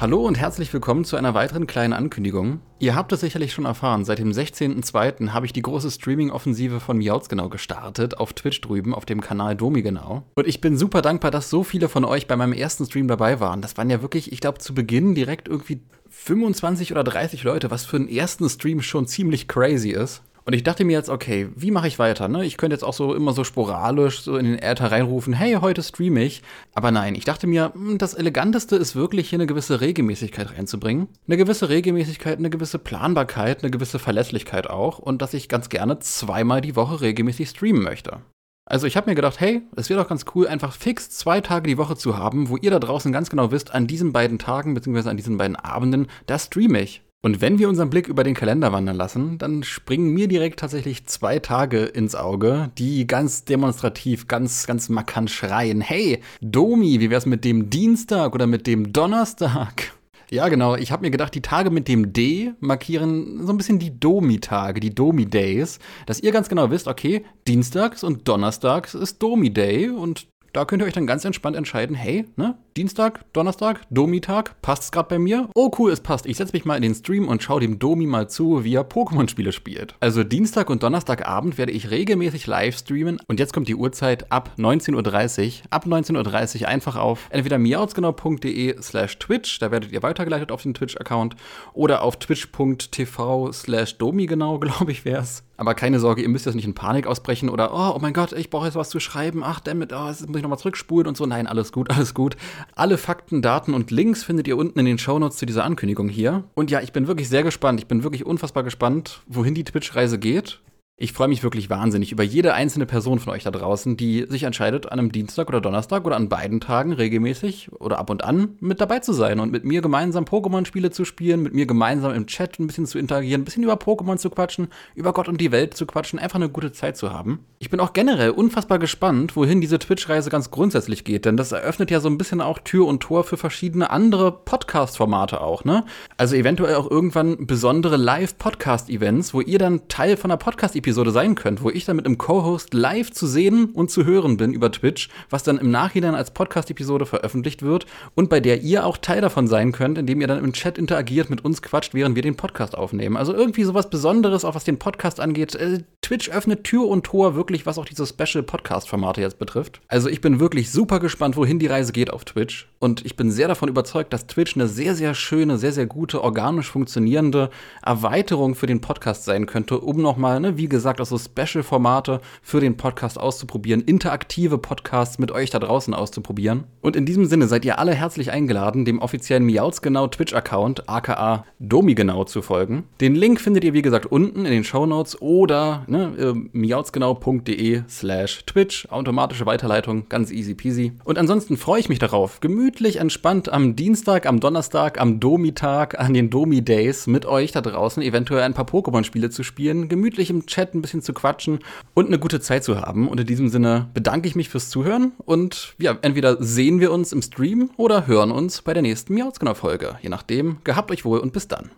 Hallo und herzlich willkommen zu einer weiteren kleinen Ankündigung. Ihr habt es sicherlich schon erfahren, seit dem 16.02. habe ich die große Streaming-Offensive von Miautsgenau gestartet, auf Twitch drüben, auf dem Kanal Domigenau. Und ich bin super dankbar, dass so viele von euch bei meinem ersten Stream dabei waren. Das waren ja wirklich, ich glaube, zu Beginn direkt irgendwie 25 oder 30 Leute, was für einen ersten Stream schon ziemlich crazy ist. Und ich dachte mir jetzt, okay, wie mache ich weiter? Ne? Ich könnte jetzt auch so immer so sporadisch so in den Äther reinrufen, hey, heute streame ich. Aber nein, ich dachte mir, hm, das Eleganteste ist wirklich hier eine gewisse Regelmäßigkeit reinzubringen. Eine gewisse Regelmäßigkeit, eine gewisse Planbarkeit, eine gewisse Verlässlichkeit auch. Und dass ich ganz gerne zweimal die Woche regelmäßig streamen möchte. Also ich habe mir gedacht, hey, es wäre doch ganz cool, einfach fix zwei Tage die Woche zu haben, wo ihr da draußen ganz genau wisst, an diesen beiden Tagen bzw. an diesen beiden Abenden, da streame ich. Und wenn wir unseren Blick über den Kalender wandern lassen, dann springen mir direkt tatsächlich zwei Tage ins Auge, die ganz demonstrativ, ganz, ganz markant schreien. Hey, Domi, wie wär's mit dem Dienstag oder mit dem Donnerstag? Ja, genau. Ich habe mir gedacht, die Tage mit dem D markieren so ein bisschen die Domi-Tage, die Domi-Days. Dass ihr ganz genau wisst, okay, Dienstags und Donnerstags ist Domi-Day und da könnt ihr euch dann ganz entspannt entscheiden, hey, ne, Dienstag, Donnerstag, Domi-Tag, passt's gerade bei mir? Oh cool, es passt. Ich setze mich mal in den Stream und schaue dem Domi mal zu, wie er Pokémon-Spiele spielt. Also Dienstag und Donnerstagabend werde ich regelmäßig live streamen und jetzt kommt die Uhrzeit ab 19.30 Uhr. Ab 19.30 Uhr einfach auf entweder miautsgenau.de slash Twitch, da werdet ihr weitergeleitet auf den Twitch-Account, oder auf twitch.tv slash domigenau, glaube ich, wär's. Aber keine Sorge, ihr müsst jetzt nicht in Panik ausbrechen oder, oh, oh mein Gott, ich brauche jetzt was zu schreiben, ach, damit, oh, jetzt muss ich nochmal zurückspulen und so. Nein, alles gut, alles gut. Alle Fakten, Daten und Links findet ihr unten in den Shownotes zu dieser Ankündigung hier. Und ja, ich bin wirklich sehr gespannt. Ich bin wirklich unfassbar gespannt, wohin die Twitch-Reise geht. Ich freue mich wirklich wahnsinnig über jede einzelne Person von euch da draußen, die sich entscheidet, an einem Dienstag oder Donnerstag oder an beiden Tagen regelmäßig oder ab und an mit dabei zu sein und mit mir gemeinsam Pokémon-Spiele zu spielen, mit mir gemeinsam im Chat ein bisschen zu interagieren, ein bisschen über Pokémon zu quatschen, über Gott und die Welt zu quatschen, einfach eine gute Zeit zu haben. Ich bin auch generell unfassbar gespannt, wohin diese Twitch-Reise ganz grundsätzlich geht, denn das eröffnet ja so ein bisschen auch Tür und Tor für verschiedene andere Podcast-Formate auch, ne? Also eventuell auch irgendwann besondere Live-Podcast-Events, wo ihr dann Teil von einer Podcast-Episode Episode sein könnt, wo ich dann mit einem Co-Host live zu sehen und zu hören bin über Twitch, was dann im Nachhinein als Podcast-Episode veröffentlicht wird und bei der ihr auch Teil davon sein könnt, indem ihr dann im Chat interagiert, mit uns quatscht, während wir den Podcast aufnehmen. Also irgendwie sowas Besonderes, auch was den Podcast angeht. Äh, Twitch öffnet Tür und Tor wirklich, was auch diese Special-Podcast-Formate jetzt betrifft. Also ich bin wirklich super gespannt, wohin die Reise geht auf Twitch. Und ich bin sehr davon überzeugt, dass Twitch eine sehr, sehr schöne, sehr, sehr gute, organisch funktionierende Erweiterung für den Podcast sein könnte, um nochmal, ne, wie gesagt, auch so Special-Formate für den Podcast auszuprobieren, interaktive Podcasts mit euch da draußen auszuprobieren. Und in diesem Sinne seid ihr alle herzlich eingeladen, dem offiziellen Miautsgenau Twitch-Account, aka Domigenau, zu folgen. Den Link findet ihr, wie gesagt, unten in den Show Notes oder ne, äh, miautsgenau.de slash Twitch. Automatische Weiterleitung, ganz easy peasy. Und ansonsten freue ich mich darauf, gemütlich, entspannt am Dienstag, am Donnerstag, am Domi-Tag, an den Domi-Days mit euch da draußen eventuell ein paar Pokémon-Spiele zu spielen, gemütlich im Chat ein bisschen zu quatschen und eine gute Zeit zu haben. Und in diesem Sinne bedanke ich mich fürs Zuhören und ja, entweder sehen wir uns im Stream oder hören uns bei der nächsten Miautsgenau-Folge. Je nachdem, gehabt euch wohl und bis dann.